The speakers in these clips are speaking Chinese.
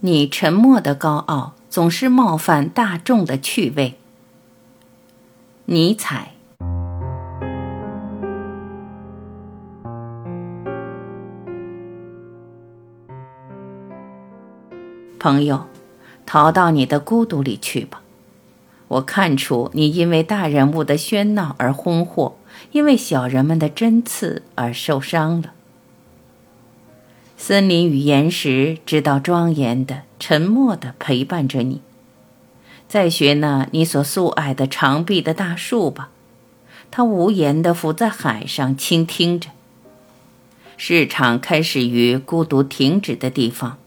你沉默的高傲总是冒犯大众的趣味。尼采。朋友，逃到你的孤独里去吧。我看出你因为大人物的喧闹而昏惑，因为小人们的针刺而受伤了。森林与岩石知道庄严的、沉默的陪伴着你。再学那你所素爱的长臂的大树吧，它无言地伏在海上倾听着。市场开始于孤独停止的地方。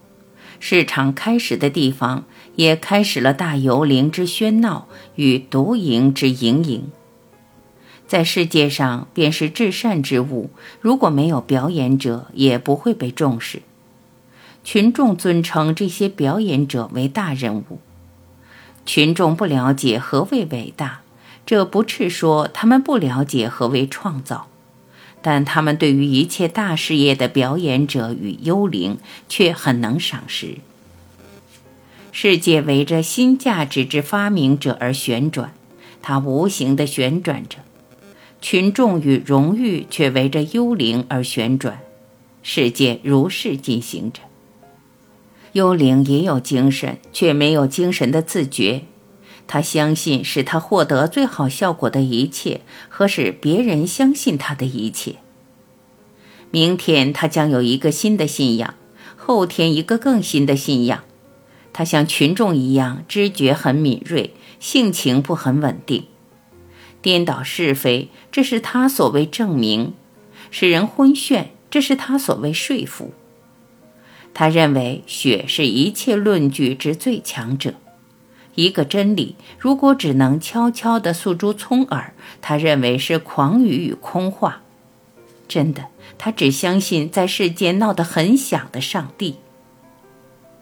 市场开始的地方，也开始了大游灵之喧闹与独营之盈盈。在世界上，便是至善之物。如果没有表演者，也不会被重视。群众尊称这些表演者为大人物。群众不了解何谓伟大，这不是说他们不了解何为创造。但他们对于一切大事业的表演者与幽灵，却很能赏识。世界围着新价值之发明者而旋转，它无形地旋转着；群众与荣誉却围着幽灵而旋转，世界如是进行着。幽灵也有精神，却没有精神的自觉。他相信使他获得最好效果的一切，和使别人相信他的一切。明天他将有一个新的信仰，后天一个更新的信仰。他像群众一样，知觉很敏锐，性情不很稳定，颠倒是非，这是他所谓证明；使人昏眩，这是他所谓说服。他认为血是一切论据之最强者。一个真理，如果只能悄悄地诉诸聪耳，他认为是狂语与空话。真的，他只相信在世间闹得很响的上帝。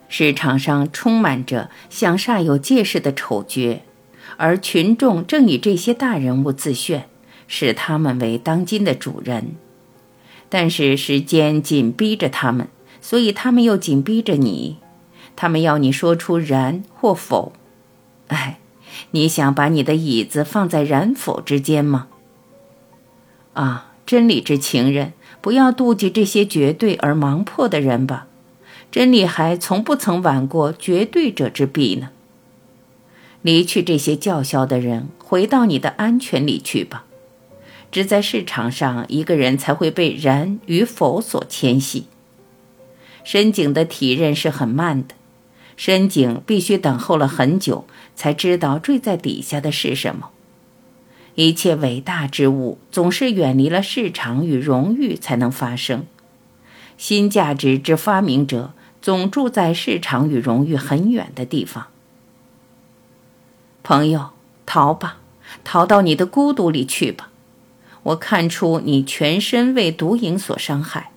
市场上充满着想煞有介事的丑角，而群众正以这些大人物自炫，视他们为当今的主人。但是时间紧逼着他们，所以他们又紧逼着你。他们要你说出然或否。哎，你想把你的椅子放在然否之间吗？啊，真理之情人，不要妒忌这些绝对而盲迫的人吧。真理还从不曾挽过绝对者之臂呢。离去这些叫嚣的人，回到你的安全里去吧。只在市场上，一个人才会被然与否所牵系。深井的体认是很慢的。深井必须等候了很久，才知道坠在底下的是什么。一切伟大之物总是远离了市场与荣誉才能发生。新价值之发明者总住在市场与荣誉很远的地方。朋友，逃吧，逃到你的孤独里去吧。我看出你全身为毒瘾所伤害。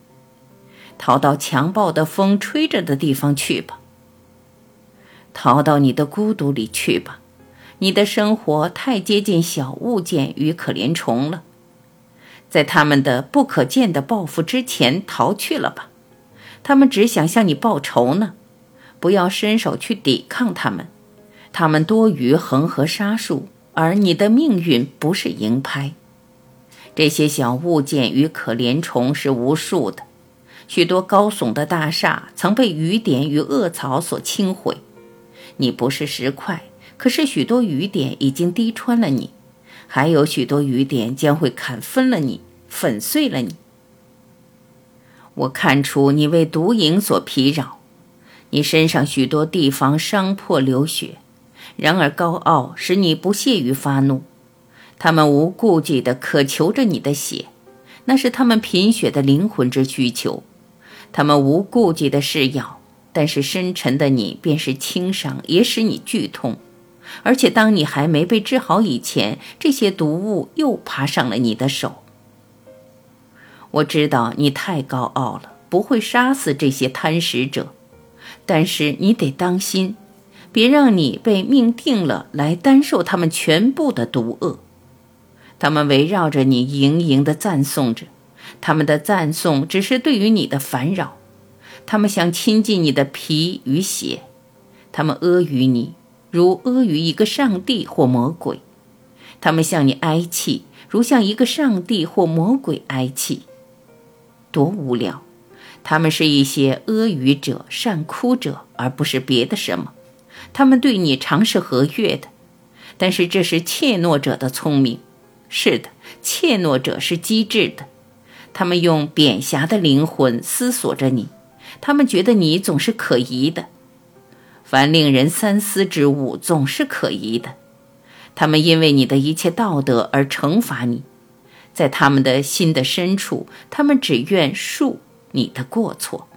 逃到强暴的风吹着的地方去吧。逃到你的孤独里去吧，你的生活太接近小物件与可怜虫了，在他们的不可见的报复之前逃去了吧，他们只想向你报仇呢，不要伸手去抵抗他们，他们多于恒河沙数，而你的命运不是银拍，这些小物件与可怜虫是无数的，许多高耸的大厦曾被雨点与恶草所倾毁。你不是石块，可是许多雨点已经滴穿了你，还有许多雨点将会砍分了你，粉碎了你。我看出你为毒瘾所疲扰，你身上许多地方伤破流血，然而高傲使你不屑于发怒。他们无顾忌地渴求着你的血，那是他们贫血的灵魂之需求。他们无顾忌地试药。但是深沉的你便是轻伤，也使你剧痛，而且当你还没被治好以前，这些毒物又爬上了你的手。我知道你太高傲了，不会杀死这些贪食者，但是你得当心，别让你被命定了来担受他们全部的毒恶。他们围绕着你盈盈地赞颂着，他们的赞颂只是对于你的烦扰。他们想亲近你的皮与血，他们阿谀你，如阿谀一个上帝或魔鬼；他们向你哀泣，如向一个上帝或魔鬼哀泣。多无聊！他们是一些阿谀者、善哭者，而不是别的什么。他们对你常是和悦的，但是这是怯懦者的聪明。是的，怯懦者是机智的。他们用扁狭的灵魂思索着你，他们觉得你总是可疑的。凡令人三思之物总是可疑的。他们因为你的一切道德而惩罚你，在他们的心的深处，他们只愿恕你的过错。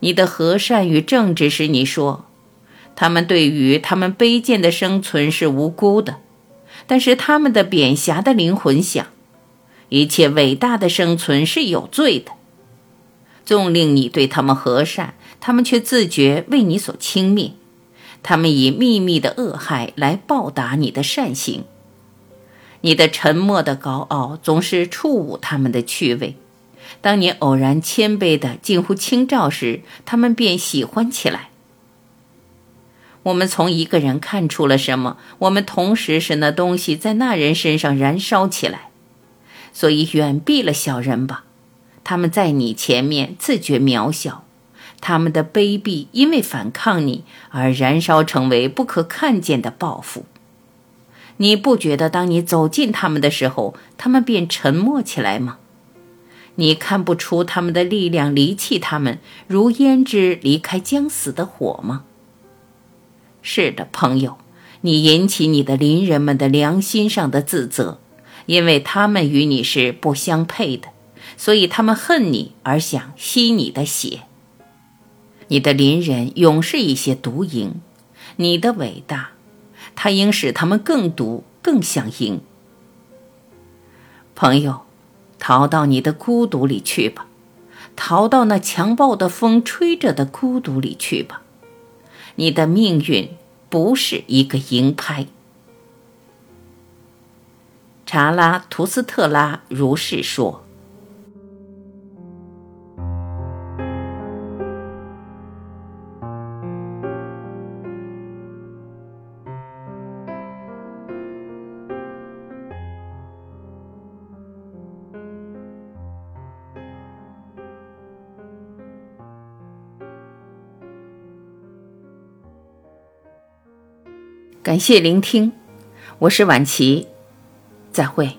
你的和善与正直使你说，他们对于他们卑贱的生存是无辜的，但是他们的扁狭的灵魂想。一切伟大的生存是有罪的，纵令你对他们和善，他们却自觉为你所轻蔑。他们以秘密的恶害来报答你的善行。你的沉默的高傲总是触舞他们的趣味。当你偶然谦卑的近乎轻照时，他们便喜欢起来。我们从一个人看出了什么？我们同时使那东西在那人身上燃烧起来。所以远避了小人吧，他们在你前面自觉渺小，他们的卑鄙因为反抗你而燃烧成为不可看见的报复。你不觉得当你走近他们的时候，他们便沉默起来吗？你看不出他们的力量离弃他们，如胭脂离开将死的火吗？是的，朋友，你引起你的邻人们的良心上的自责。因为他们与你是不相配的，所以他们恨你而想吸你的血。你的邻人永是一些毒蝇，你的伟大，它应使他们更毒，更想赢。朋友，逃到你的孤独里去吧，逃到那强暴的风吹着的孤独里去吧。你的命运不是一个营拍。查拉图斯特拉如是说。感谢聆听，我是晚琪。再会。